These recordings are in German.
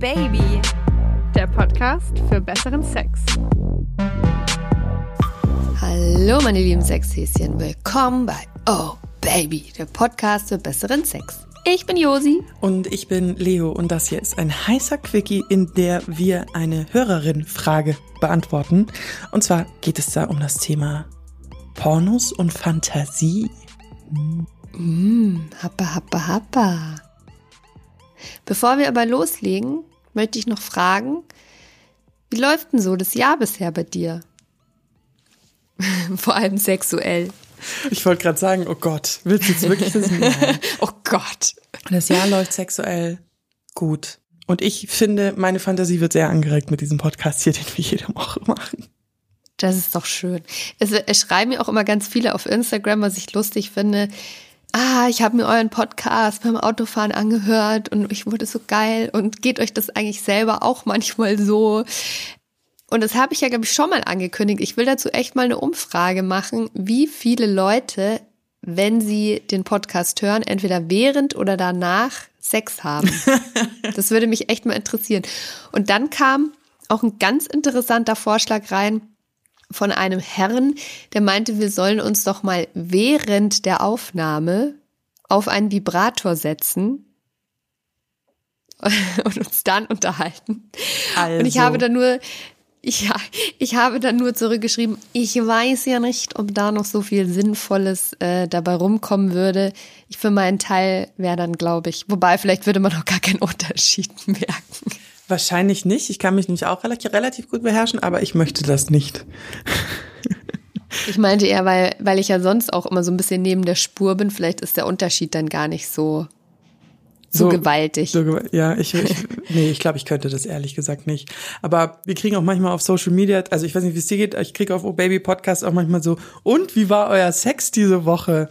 Baby, der Podcast für besseren Sex. Hallo meine lieben Sexhäschen, willkommen bei Oh Baby, der Podcast für besseren Sex. Ich bin Josi. Und ich bin Leo und das hier ist ein heißer Quickie, in der wir eine Hörerin-Frage beantworten. Und zwar geht es da um das Thema Pornos und Fantasie. Mm, happa, happa, happa. Bevor wir aber loslegen, möchte ich noch fragen, wie läuft denn so das Jahr bisher bei dir? Vor allem sexuell. Ich wollte gerade sagen, oh Gott, willst du jetzt wirklich wissen? Oh Gott. Das Jahr läuft sexuell gut. Und ich finde, meine Fantasie wird sehr angeregt mit diesem Podcast hier, den wir jede Woche machen. Das ist doch schön. Es, es schreiben mir auch immer ganz viele auf Instagram, was ich lustig finde. Ah, ich habe mir euren Podcast beim Autofahren angehört und ich wurde so geil. Und geht euch das eigentlich selber auch manchmal so? Und das habe ich ja, glaube ich, schon mal angekündigt. Ich will dazu echt mal eine Umfrage machen, wie viele Leute, wenn sie den Podcast hören, entweder während oder danach Sex haben. das würde mich echt mal interessieren. Und dann kam auch ein ganz interessanter Vorschlag rein von einem Herrn, der meinte, wir sollen uns doch mal während der Aufnahme auf einen Vibrator setzen und uns dann unterhalten. Also. Und ich habe dann nur, ja, ich habe dann nur zurückgeschrieben, ich weiß ja nicht, ob da noch so viel Sinnvolles äh, dabei rumkommen würde. Ich für meinen Teil wäre dann, glaube ich, wobei vielleicht würde man auch gar keinen Unterschied merken. Wahrscheinlich nicht. Ich kann mich nämlich auch relativ, relativ gut beherrschen, aber ich möchte das nicht. Ich meinte eher, weil, weil ich ja sonst auch immer so ein bisschen neben der Spur bin. Vielleicht ist der Unterschied dann gar nicht so, so, so gewaltig. So, ja, ich, ich nee, ich glaube, ich könnte das ehrlich gesagt nicht. Aber wir kriegen auch manchmal auf Social Media, also ich weiß nicht, wie es dir geht, ich kriege auf Oh Baby Podcast auch manchmal so, und wie war euer Sex diese Woche?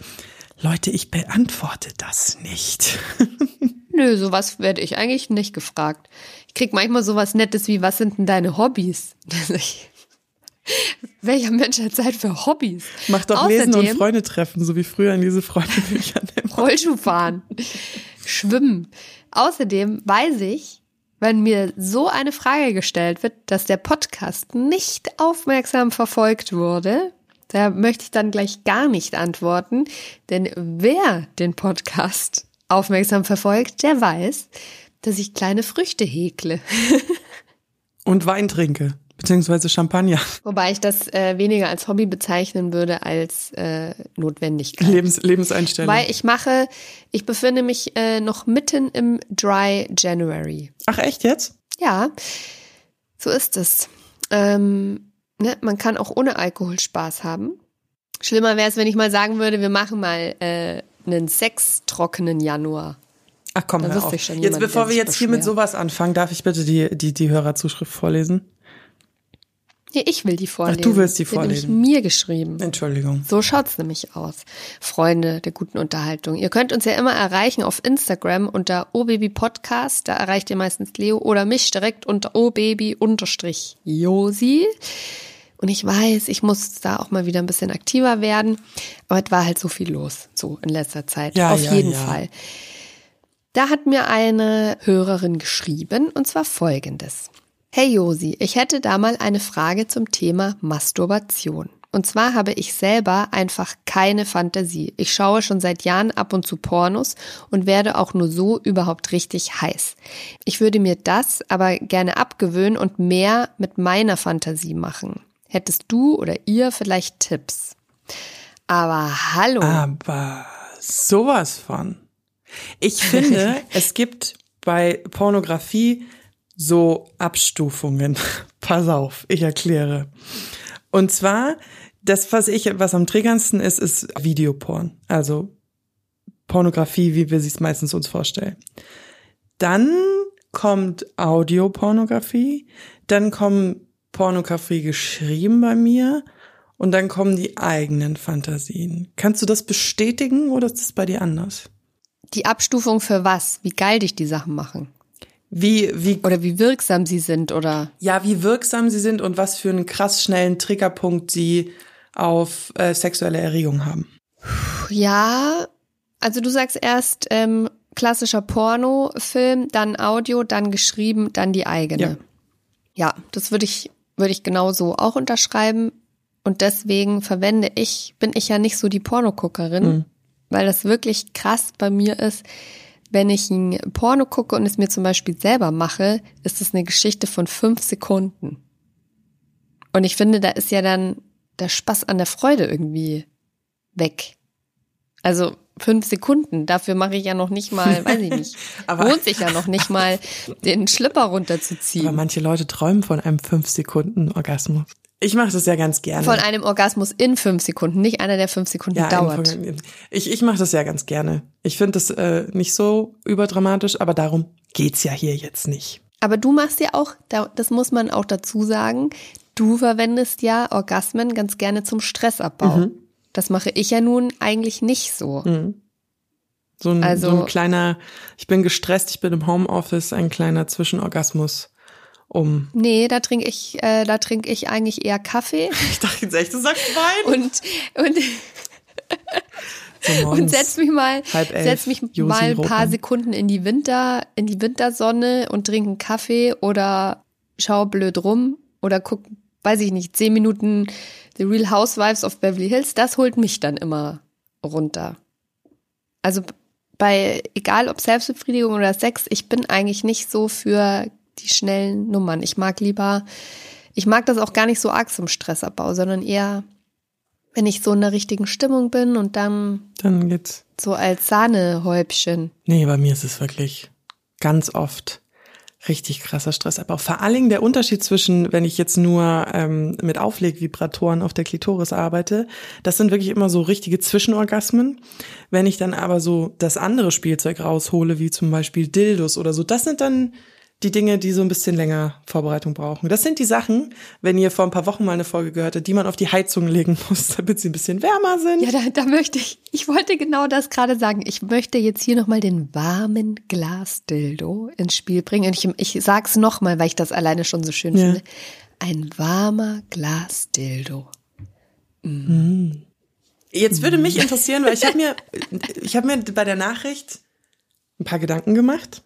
Leute, ich beantworte das nicht. Nö, sowas werde ich eigentlich nicht gefragt. Ich krieg manchmal sowas Nettes wie, was sind denn deine Hobbys? Welcher Mensch hat Zeit für Hobbys? Mach doch Außerdem, Lesen und Freunde treffen, so wie früher in diese Freundebücher. Rollschuh fahren, schwimmen. Außerdem weiß ich, wenn mir so eine Frage gestellt wird, dass der Podcast nicht aufmerksam verfolgt wurde, da möchte ich dann gleich gar nicht antworten, denn wer den Podcast aufmerksam verfolgt, der weiß, dass ich kleine Früchte häkle. Und Wein trinke, beziehungsweise Champagner. Wobei ich das äh, weniger als Hobby bezeichnen würde als äh, Notwendigkeit. Lebens Lebenseinstellung. Weil ich mache, ich befinde mich äh, noch mitten im Dry January. Ach echt jetzt? Ja, so ist es. Ähm, ne, man kann auch ohne Alkohol Spaß haben. Schlimmer wäre es, wenn ich mal sagen würde, wir machen mal äh, einen sextrockenen Januar. Ach komm, da auf. Jemand, jetzt bevor wir jetzt hier mit sowas anfangen, darf ich bitte die, die, die Hörerzuschrift vorlesen? Ja, ich will die vorlesen. Ach, du willst die vorlesen. Die mir geschrieben. Entschuldigung. So schaut's nämlich aus. Freunde der guten Unterhaltung. Ihr könnt uns ja immer erreichen auf Instagram unter obabypodcast. Da erreicht ihr meistens Leo oder mich direkt unter obaby-josi. Und ich weiß, ich muss da auch mal wieder ein bisschen aktiver werden. Aber es war halt so viel los, so in letzter Zeit. Ja, Auf ja, jeden ja. Fall. Da hat mir eine Hörerin geschrieben, und zwar folgendes. Hey Josi, ich hätte da mal eine Frage zum Thema Masturbation. Und zwar habe ich selber einfach keine Fantasie. Ich schaue schon seit Jahren ab und zu Pornos und werde auch nur so überhaupt richtig heiß. Ich würde mir das aber gerne abgewöhnen und mehr mit meiner Fantasie machen. Hättest du oder ihr vielleicht Tipps? Aber hallo. Aber sowas von. Ich finde, es gibt bei Pornografie so Abstufungen. Pass auf, ich erkläre. Und zwar, das, was ich, was am triggerndsten ist, ist Videoporn. Also Pornografie, wie wir sie es meistens uns vorstellen. Dann kommt Audiopornografie, dann kommen Pornografie geschrieben bei mir und dann kommen die eigenen Fantasien. Kannst du das bestätigen oder ist das bei dir anders? Die Abstufung für was? Wie geil dich die Sachen machen? Wie, wie, oder wie wirksam sie sind, oder? Ja, wie wirksam sie sind und was für einen krass schnellen Triggerpunkt sie auf äh, sexuelle Erregung haben. Ja, also du sagst erst, ähm, klassischer Pornofilm, dann Audio, dann geschrieben, dann die eigene. Ja. Ja, das würde ich, würde ich genauso auch unterschreiben. Und deswegen verwende ich, bin ich ja nicht so die Pornoguckerin, Mhm. Weil das wirklich krass bei mir ist. Wenn ich ein Porno gucke und es mir zum Beispiel selber mache, ist es eine Geschichte von fünf Sekunden. Und ich finde, da ist ja dann der Spaß an der Freude irgendwie weg. Also fünf Sekunden, dafür mache ich ja noch nicht mal, weiß ich nicht, Aber- lohnt sich ja noch nicht mal, den Schlipper Aber runterzuziehen. manche Leute träumen von einem 5-Sekunden-Orgasmus. Ich mache das ja ganz gerne. Von einem Orgasmus in fünf Sekunden, nicht einer, der fünf Sekunden ja, dauert. Ich, ich mache das ja ganz gerne. Ich finde das äh, nicht so überdramatisch, aber darum geht's ja hier jetzt nicht. Aber du machst ja auch, da- das muss man auch dazu sagen, du verwendest ja Orgasmen ganz gerne zum Stressabbau. Mhm. Das mache ich ja nun eigentlich nicht so. So ein, Also- so ein kleiner, ich bin gestresst, ich bin im Homeoffice, ein kleiner Zwischenorgasmus. Um. Nee, da trinke ich, äh, da trinke ich eigentlich eher Kaffee Ich dachte jetzt echt, du sagst Wein. und, und, So und setz mich mal, elf, setz mich mal ein paar. Sekunden in die Winter, in die Wintersonne und trinke einen Kaffee oder schau blöd rum oder guck, weiß ich nicht, zehn Minuten The Real Housewives of Beverly Hills. Das holt mich dann immer runter. Also bei, egal ob Selbstbefriedigung oder Sex, ich bin eigentlich nicht so für die schnellen Nummern. Ich mag lieber, ich mag das auch gar nicht so arg zum Stressabbau, sondern eher, wenn ich so in der richtigen Stimmung bin und dann Dann geht's. so als Sahnehäubchen. Nee, bei mir ist es wirklich ganz oft richtig krasser Stressabbau. Vor allen Dingen der Unterschied zwischen, wenn ich jetzt nur ähm, mit Auflegvibratoren auf der Klitoris arbeite, das sind wirklich immer so richtige Zwischenorgasmen. Wenn ich dann aber so das andere Spielzeug raushole, wie zum Beispiel Dildos oder so, das sind dann die Dinge, die so ein bisschen länger Vorbereitung brauchen. Das sind die Sachen, wenn ihr vor ein paar Wochen mal eine Folge gehört habt, die man auf die Heizung legen muss, damit sie ein bisschen wärmer sind. Ja, da, da möchte ich, ich wollte genau das gerade sagen. Ich möchte jetzt hier nochmal den warmen Glasdildo ins Spiel bringen. Und ich, ich sag's nochmal, weil ich das alleine schon so schön Ja. finde. Ein warmer Glasdildo. Jetzt würde mich interessieren, weil ich habe mir, ich habe mir bei der Nachricht ein paar Gedanken gemacht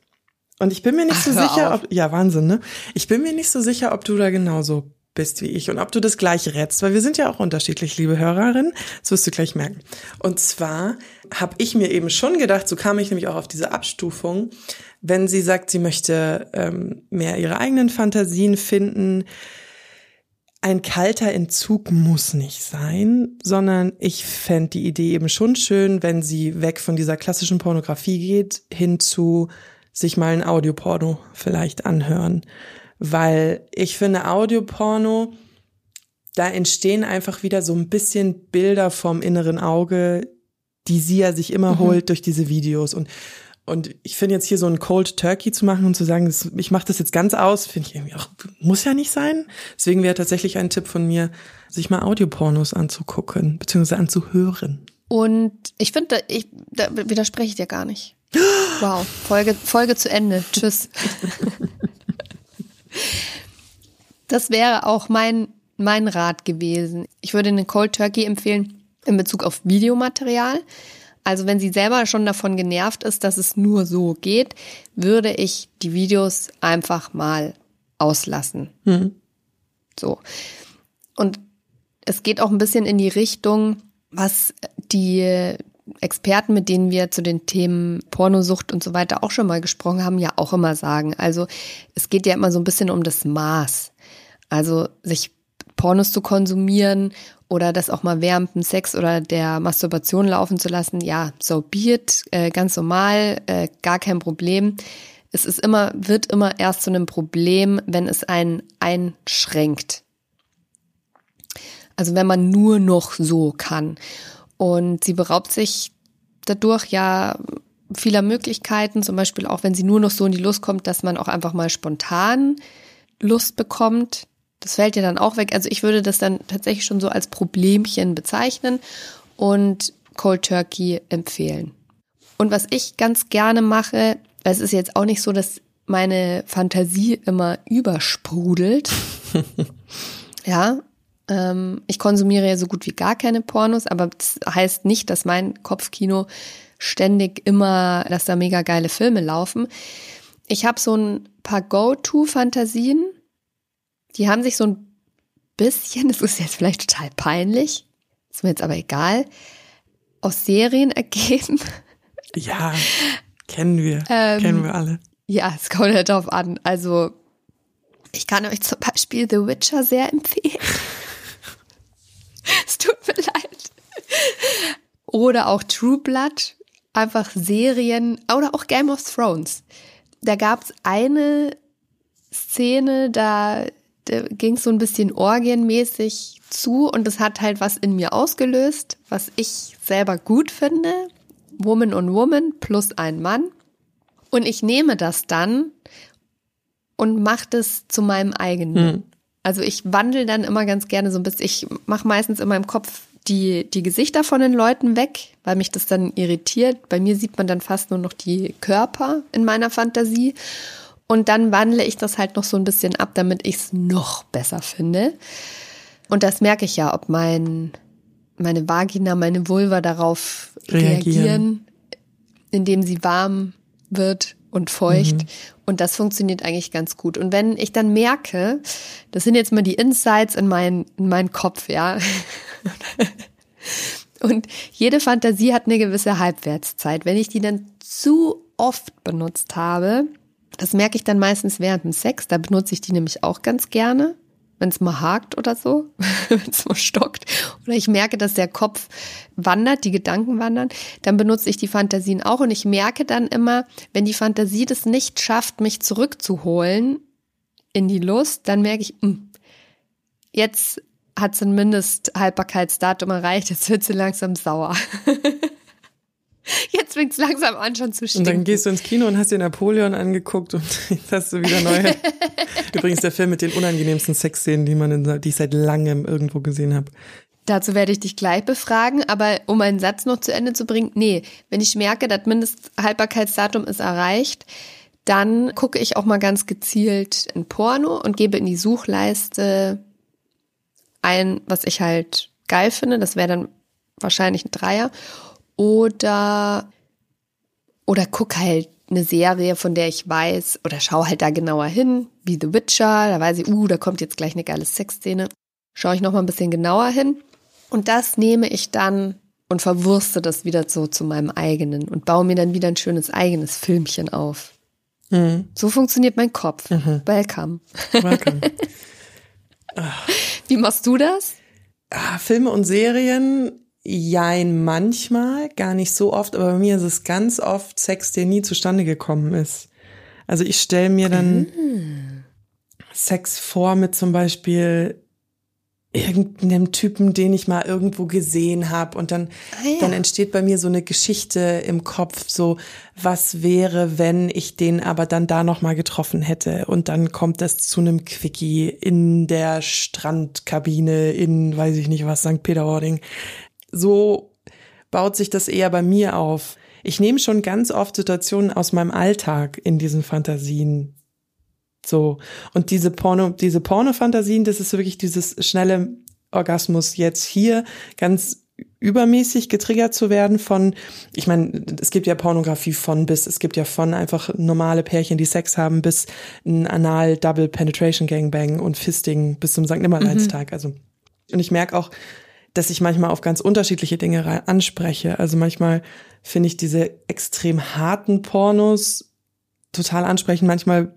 und ich bin mir nicht Ach, so sicher, auf. ob, ja Wahnsinn, ne? Ich bin mir nicht so sicher, ob du da genauso bist wie ich und ob du das gleich rätst, weil wir sind ja auch unterschiedlich, liebe Hörerin. Das wirst du gleich merken. Und zwar habe ich mir eben schon gedacht, so kam ich nämlich auch auf diese Abstufung, wenn sie sagt, sie möchte ähm, mehr ihre eigenen Fantasien finden, ein kalter Entzug muss nicht sein, sondern ich fände die Idee eben schon schön, wenn sie weg von dieser klassischen Pornografie geht, hin zu sich mal ein Audioporno vielleicht anhören. Weil ich finde, Audioporno, da entstehen einfach wieder so ein bisschen Bilder vom inneren Auge, die sie ja sich immer holt durch diese Videos. Und und ich finde jetzt hier so ein Cold Turkey zu machen und zu sagen, das, ich mache das jetzt ganz aus, finde ich irgendwie auch, muss ja nicht sein. Deswegen wäre tatsächlich ein Tipp von mir, sich mal Audiopornos anzugucken, beziehungsweise anzuhören. Und ich finde, ich, da widerspreche ich dir gar nicht. Wow, Folge, Folge zu Ende. Tschüss. Das wäre auch mein, mein Rat gewesen. Ich würde einen Cold Turkey empfehlen in Bezug auf Videomaterial. Also wenn sie selber schon davon genervt ist, dass es nur so geht, würde ich die Videos einfach mal auslassen. So. Und es geht auch ein bisschen in die Richtung, was die Experten, mit denen wir zu den Themen Pornosucht und so weiter auch schon mal gesprochen haben, ja auch immer sagen. Also es geht ja immer so ein bisschen um das Maß. Also sich Pornos zu konsumieren oder das auch mal während dem Sex oder der Masturbation laufen zu lassen, ja, so be äh, ganz normal, äh, gar kein Problem. Es ist immer, wird immer erst zu einem Problem, wenn es einen einschränkt. Also wenn man nur noch so kann. Und sie beraubt sich dadurch ja vieler Möglichkeiten, zum Beispiel auch wenn sie nur noch so in die Lust kommt, dass man auch einfach mal spontan Lust bekommt. Das fällt ja dann auch weg. Also ich würde das dann tatsächlich schon so als Problemchen bezeichnen und Cold Turkey empfehlen. Und was ich ganz gerne mache, es ist jetzt auch nicht so, dass meine Fantasie immer übersprudelt. ja, ich konsumiere ja so gut wie gar keine Pornos, aber das heißt nicht, dass mein Kopfkino ständig immer, dass da mega geile Filme laufen. Ich habe so ein paar Go-To-Fantasien, die haben sich so ein bisschen, das ist jetzt vielleicht total peinlich, ist mir jetzt aber egal, aus Serien ergeben. Ja, kennen wir, ähm, kennen wir alle. Ja, es kommt halt darauf an. Also, ich kann euch zum Beispiel The Witcher sehr empfehlen. es tut mir leid. Oder auch True Blood, einfach Serien oder auch Game of Thrones. Da gab es eine Szene, da, da ging es so ein bisschen orgienmäßig zu und das hat halt was in mir ausgelöst, was ich selber gut finde. Woman on Woman plus ein Mann. Und ich nehme das dann und mache das zu meinem eigenen. Hm. Also ich wandle dann immer ganz gerne so ein bisschen, ich mache meistens in meinem Kopf die, die Gesichter von den Leuten weg, weil mich das dann irritiert. Bei mir sieht man dann fast nur noch die Körper in meiner Fantasie. Und dann wandle ich das halt noch so ein bisschen ab, damit ich es noch besser finde. Und das merke ich ja, ob mein, meine Vagina, meine Vulva darauf reagieren, reagieren indem sie warm wird und feucht. Mhm. Und das funktioniert eigentlich ganz gut. Und wenn ich dann merke, das sind jetzt mal die Insights in meinen in meinen Kopf, ja. und jede Fantasie hat eine gewisse Halbwertszeit. Wenn ich die dann zu oft benutzt habe, das merke ich dann meistens während dem Sex, da benutze ich die nämlich auch ganz gerne wenn es mal hakt oder so, wenn es mal stockt, oder ich merke, dass der Kopf wandert, die Gedanken wandern, dann benutze ich die Fantasien auch und ich merke dann immer, wenn die Fantasie das nicht schafft, mich zurückzuholen in die Lust, dann merke ich, mh, hm, jetzt hat sie ein Mindesthaltbarkeitsdatum erreicht, jetzt wird sie langsam sauer. Jetzt fängt es langsam an, schon zu stinken. Und dann gehst du ins Kino und hast dir Napoleon angeguckt und jetzt hast du wieder neue. Übrigens der Film mit den unangenehmsten Sexszenen, die man in, die ich seit langem irgendwo gesehen habe. Dazu werde ich dich gleich befragen, aber um einen Satz noch zu Ende zu bringen, nee, wenn ich merke, das Mindesthaltbarkeitsdatum ist erreicht, dann gucke ich auch mal ganz gezielt in Porno und gebe in die Suchleiste ein, was ich halt geil finde. Das wäre dann wahrscheinlich ein Dreier. Oder, oder guck halt eine Serie, von der ich weiß, oder schau halt da genauer hin, wie The Witcher, da weiß ich, uh, da kommt jetzt gleich eine geile Sexszene. Schaue ich noch mal ein bisschen genauer hin. Und das nehme ich dann und verwurste das wieder so zu meinem eigenen und baue mir dann wieder ein schönes eigenes Filmchen auf. Mhm. So funktioniert mein Kopf. Mhm. Welcome. Welcome. Wie machst du das? Ah, Filme und Serien Jein, manchmal, gar nicht so oft, aber bei mir ist es ganz oft Sex, der nie zustande gekommen ist. Also ich stelle mir dann mhm. Sex vor mit zum Beispiel irgendeinem Typen, den ich mal irgendwo gesehen habe und dann ah, ja. dann entsteht bei mir so eine Geschichte im Kopf, so was wäre, wenn ich den aber dann da noch mal getroffen hätte und dann kommt das zu einem Quickie in der Strandkabine in weiß ich nicht was St. Peter-Ording so baut sich das eher bei mir auf. Ich nehme schon ganz oft Situationen aus meinem Alltag in diesen Fantasien. So. Und diese Porno, diese Porno-Fantasien, das ist wirklich dieses schnelle Orgasmus jetzt hier ganz übermäßig getriggert zu werden von, ich meine, es gibt ja Pornografie von bis, es gibt ja von einfach normale Pärchen, die Sex haben, bis ein Anal Double Penetration Gangbang und Fisting bis zum St. Nimmerleinstag. Mhm. Also, und ich merke auch, dass ich manchmal auf ganz unterschiedliche Dinge anspreche. Also manchmal finde ich diese extrem harten Pornos total ansprechend. Manchmal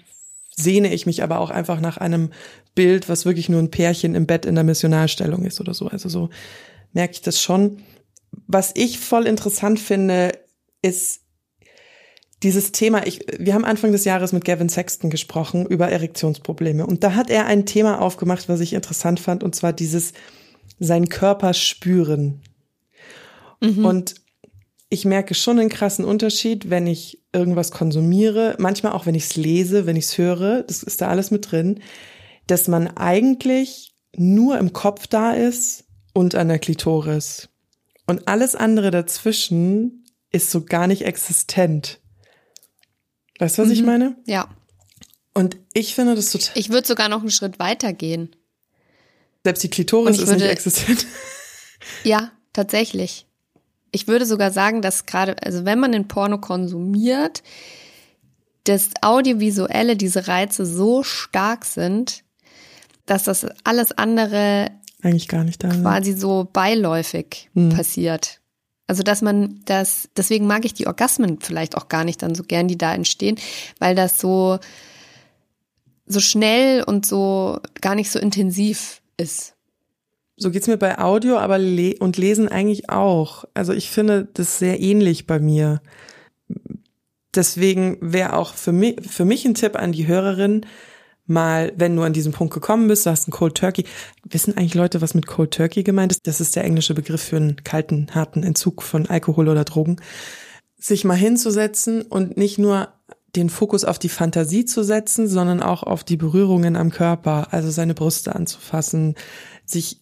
sehne ich mich aber auch einfach nach einem Bild, was wirklich nur ein Pärchen im Bett in der Missionarstellung ist oder so. Also so merke ich das schon. Was ich voll interessant finde, ist dieses Thema, ich, wir haben Anfang des Jahres mit Gavin Sexton gesprochen über Erektionsprobleme. Und da hat er ein Thema aufgemacht, was ich interessant fand, und zwar dieses, seinen Körper spüren. Mhm. Und ich merke schon einen krassen Unterschied, wenn ich irgendwas konsumiere, manchmal auch wenn ich es lese, wenn ich es höre, das ist da alles mit drin, dass man eigentlich nur im Kopf da ist und an der Klitoris. Und alles andere dazwischen ist so gar nicht existent. Weißt du, was mhm. ich meine? Ja. Und ich finde das total. Ich würde sogar noch einen Schritt weiter gehen. Selbst die Klitoris ist würde, nicht existent. Ja, tatsächlich. ich würde sogar sagen, dass gerade, also wenn man den Porno konsumiert, das Audiovisuelle, diese Reize so stark sind, dass das alles andere eigentlich gar nicht da quasi so beiläufig mhm. passiert. Also dass man das, deswegen mag ich die Orgasmen vielleicht auch gar nicht dann so gern, die da entstehen, weil das so so schnell und so gar nicht so intensiv ist. So geht's mir bei Audio, aber le und Lesen eigentlich auch. Also ich finde das sehr ähnlich bei mir. Deswegen wäre auch für mich, für mich ein Tipp an die Hörerin, mal, wenn du an diesen Punkt gekommen bist, du hast einen Cold Turkey. Wissen eigentlich Leute, was mit Cold Turkey gemeint ist? Das ist der englische Begriff für einen kalten, harten Entzug von Alkohol oder Drogen. Sich mal hinzusetzen und nicht nur den Fokus auf die Fantasie zu setzen, sondern auch auf die Berührungen am Körper, also seine Brüste anzufassen, sich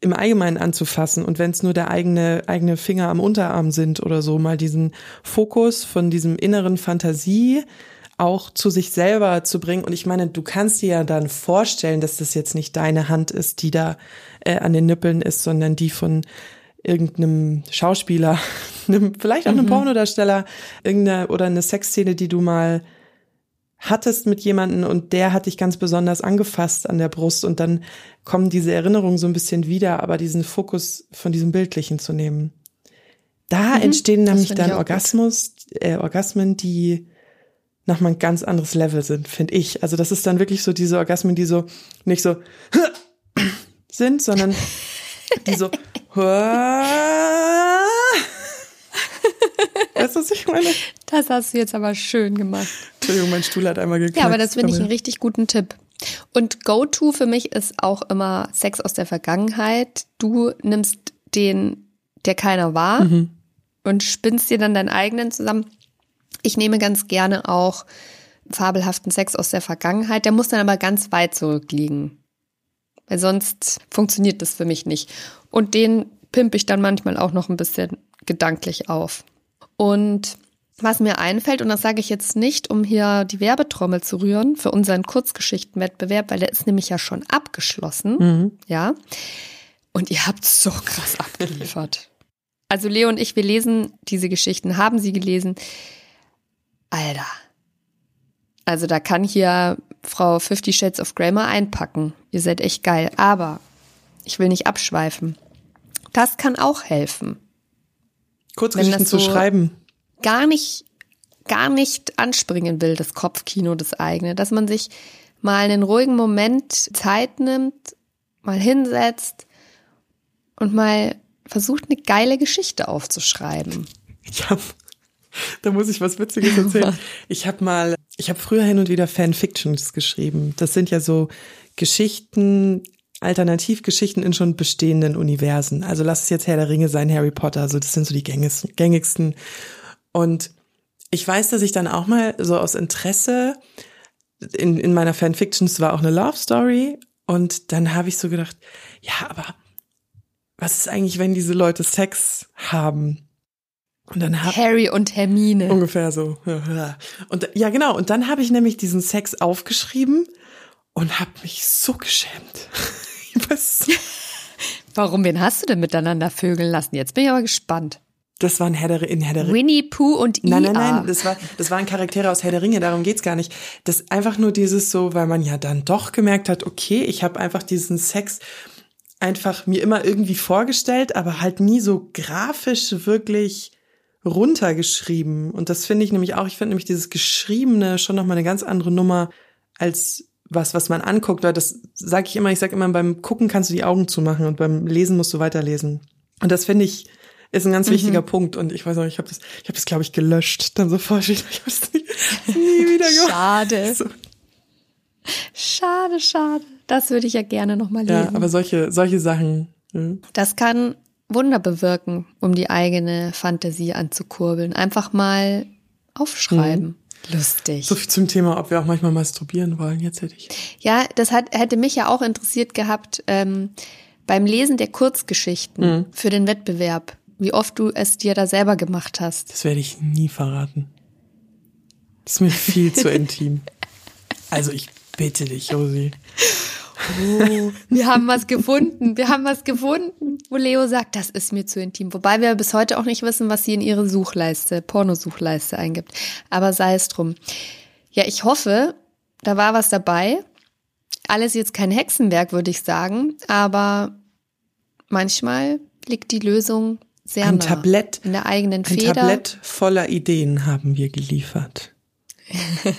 im Allgemeinen anzufassen und wenn es nur der eigene eigene Finger am Unterarm sind oder so, mal diesen Fokus von diesem inneren Fantasie auch zu sich selber zu bringen. Und ich meine, du kannst dir ja dann vorstellen, dass das jetzt nicht deine Hand ist, die da äh, an den Nippeln ist, sondern die von irgendeinem Schauspieler, einem, vielleicht auch einem mhm. Pornodarsteller, irgendeine oder eine Sexszene, die du mal hattest mit jemanden und der hat dich ganz besonders angefasst an der Brust und dann kommen diese Erinnerungen so ein bisschen wieder, aber diesen Fokus von diesem Bildlichen zu nehmen. Da mhm, entstehen nämlich dann Orgasmus, äh, Orgasmen, die nochmal ein ganz anderes Level sind, finde ich. Also das ist dann wirklich so diese Orgasmen, die so nicht so sind, sondern die so Weißt du, was ich meine? Das hast du jetzt aber schön gemacht. Entschuldigung, mein Stuhl hat einmal geknackt. Ja, aber das finde ich einen richtig guten Tipp. Und Go-To für mich ist auch immer Sex aus der Vergangenheit. Du nimmst den, der keiner war, mhm. und spinnst dir dann deinen eigenen zusammen. Ich nehme ganz gerne auch fabelhaften Sex aus der Vergangenheit. Der muss dann aber ganz weit zurückliegen. Weil sonst funktioniert das für mich nicht. Und den pimpe ich dann manchmal auch noch ein bisschen gedanklich auf. Und was mir einfällt, und das sage ich jetzt nicht, um hier die Werbetrommel zu rühren für unseren Kurzgeschichtenwettbewerb, weil der ist nämlich ja schon abgeschlossen, mhm. ja. Und ihr habt so krass abgeliefert. Also Leo und ich, wir lesen diese Geschichten, haben sie gelesen. Alter. Also da kann hier Frau Fifty Shades of Grey mal einpacken. Ihr seid echt geil. Aber ich will nicht abschweifen. Das kann auch helfen. Kurzgeschichten so zu schreiben. Gar nicht, gar nicht anspringen will, das Kopfkino, das eigene. Dass man sich mal einen ruhigen Moment Zeit nimmt, mal hinsetzt und mal versucht, eine geile Geschichte aufzuschreiben. Ich habe da muss ich was Witziges erzählen. Ich habe mal, ich habe früher hin und wieder Fanfictions geschrieben. Das sind ja so Geschichten, Alternativgeschichten in schon bestehenden Universen. Also lass es jetzt Herr der Ringe sein, Harry Potter, also das sind so die gängigsten. Und ich weiß, dass ich dann auch mal so aus Interesse in, in meiner Fanfictions war auch eine Love Story und dann habe ich so gedacht, ja, aber was ist eigentlich, wenn diese Leute Sex haben? Und dann hab, Harry und Hermine. Ungefähr so. Und ja, genau. Und dann habe ich nämlich diesen Sex aufgeschrieben und habe mich so geschämt. Was? Warum? Wen hast du denn miteinander vögeln lassen? Jetzt bin ich aber gespannt. Das waren Herr der, in Herr der Ringe. Winnie Pooh und Ia. Nein, nein, nein, das, war, das waren Charaktere aus Herr der Ringe, darum geht's gar nicht. Das einfach nur dieses so, weil man ja dann doch gemerkt hat, okay, ich habe einfach diesen Sex einfach mir immer irgendwie vorgestellt, aber halt nie so grafisch wirklich runtergeschrieben. Und das finde ich nämlich auch, ich finde nämlich dieses Geschriebene schon nochmal eine ganz andere Nummer als was, was man anguckt, weil das sage ich immer, ich sage immer, beim Gucken kannst du die Augen zumachen und beim Lesen musst du weiterlesen. Und das finde ich ist ein ganz mhm. wichtiger Punkt und ich weiß auch, ich habe das, ich habe das glaube ich gelöscht, dann sofort. Ich habe es nie, nie wieder gemacht. Schade. So. Schade, schade. Das würde ich ja gerne noch mal lesen. Ja, aber solche, solche Sachen. Ja. Das kann Wunder bewirken, um die eigene Fantasie anzukurbeln. Einfach mal aufschreiben. Mhm. Lustig. So viel zum Thema, ob wir auch manchmal masturbieren wollen. Jetzt hätte ich. Ja, das hat, hätte mich ja auch interessiert gehabt ähm, beim Lesen der Kurzgeschichten mhm. für den Wettbewerb, wie oft du es dir da selber gemacht hast. Das werde ich nie verraten. Das ist mir viel zu intim. Also ich bitte dich, Josi. Oh, wir haben was gefunden, wir haben was gefunden, wo Leo sagt, das ist mir zu intim. Wobei wir bis heute auch nicht wissen, was sie in ihre Suchleiste, Pornosuchleiste eingibt. Aber sei es drum. Ja, ich hoffe, da war was dabei. Alles jetzt kein Hexenwerk, würde ich sagen, aber manchmal liegt die Lösung sehr Ein nah Tablett, in der eigenen ein Feder. Tablett voller Ideen haben wir geliefert.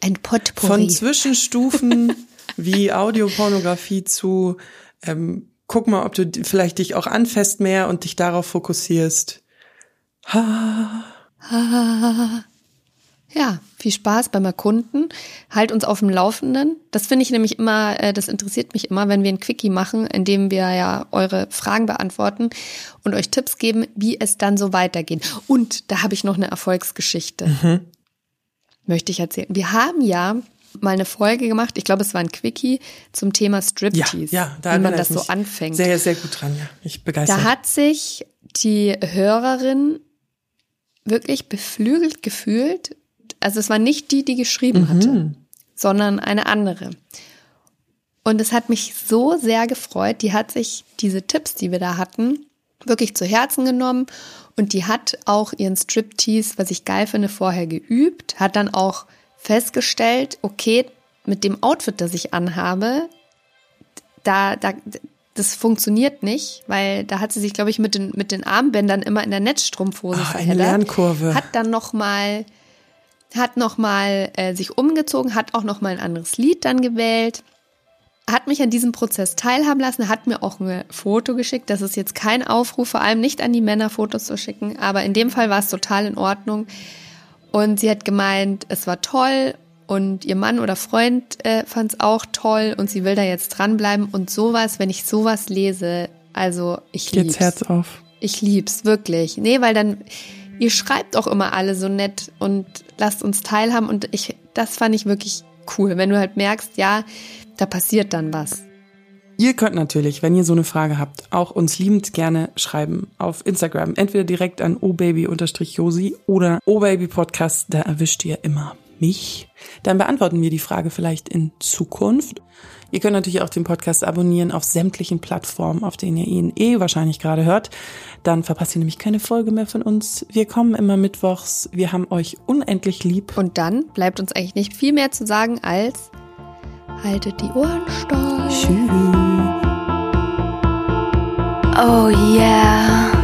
Ein Potpourri. Von Zwischenstufen wie Audiopornografie zu, ähm, guck mal, ob du vielleicht dich auch anfasst mehr und dich darauf fokussierst. Ja, viel Spaß beim Erkunden. Halt uns auf dem Laufenden. Das finde ich nämlich immer, äh, das interessiert mich immer, wenn wir ein Quickie machen, in dem wir ja eure Fragen beantworten und euch Tipps geben, wie es dann so weitergeht. Und da habe ich noch eine Erfolgsgeschichte. Möchte ich erzählen. Wir haben ja mal eine Folge gemacht, ich glaube, es war ein Quickie zum Thema Ja, Striptease, ja, da wie man das so anfängt. Sehr, sehr gut dran, ja. Ich begeistert. Da hat sich die Hörerin wirklich beflügelt gefühlt. Also es war nicht die, die geschrieben hatte, sondern eine andere. Und es hat mich so sehr gefreut. Die hat sich diese Tipps, die wir da hatten, wirklich zu Herzen genommen und die hat auch ihren Striptease, was ich geil finde, vorher geübt, hat dann auch festgestellt, okay, mit dem Outfit, das ich anhabe, da, da, das funktioniert nicht, weil da hat sie sich, glaube ich, mit den, mit den Armbändern immer in der Netzstrumpfhose Ach, eine verheddert. Lernkurve. Hat dann noch mal, hat noch mal äh, sich umgezogen, hat auch noch mal ein anderes Lied dann gewählt, hat mich an diesem Prozess teilhaben lassen, hat mir auch ein Foto geschickt. Das ist jetzt kein Aufruf, vor allem nicht an die Männer Fotos zu schicken, aber in dem Fall war es total in Ordnung. Und sie hat gemeint, es war toll und ihr Mann oder Freund äh, fand es auch toll und sie will da jetzt dranbleiben. Und sowas, wenn ich sowas lese, also ich lieb's. Jetzt Herz auf. Ich lieb's, wirklich. Nee, weil dann, ihr schreibt auch immer alle so nett und lasst uns teilhaben und ich, das fand ich wirklich cool, wenn du halt merkst, ja, da passiert dann was. Ihr könnt natürlich, wenn ihr so eine Frage habt, auch uns liebend gerne schreiben auf Instagram. Entweder direkt an obaby-josi oder obabypodcast, da erwischt ihr immer mich. Dann beantworten wir die Frage vielleicht in Zukunft. Ihr könnt natürlich auch den Podcast abonnieren auf sämtlichen Plattformen, auf denen ihr ihn eh wahrscheinlich gerade hört. Dann verpasst ihr nämlich keine Folge mehr von uns. Wir kommen immer mittwochs. Wir haben euch unendlich lieb. Und dann bleibt uns eigentlich nicht viel mehr zu sagen als haltet die Ohren steif. Tschüss. Oh yeah.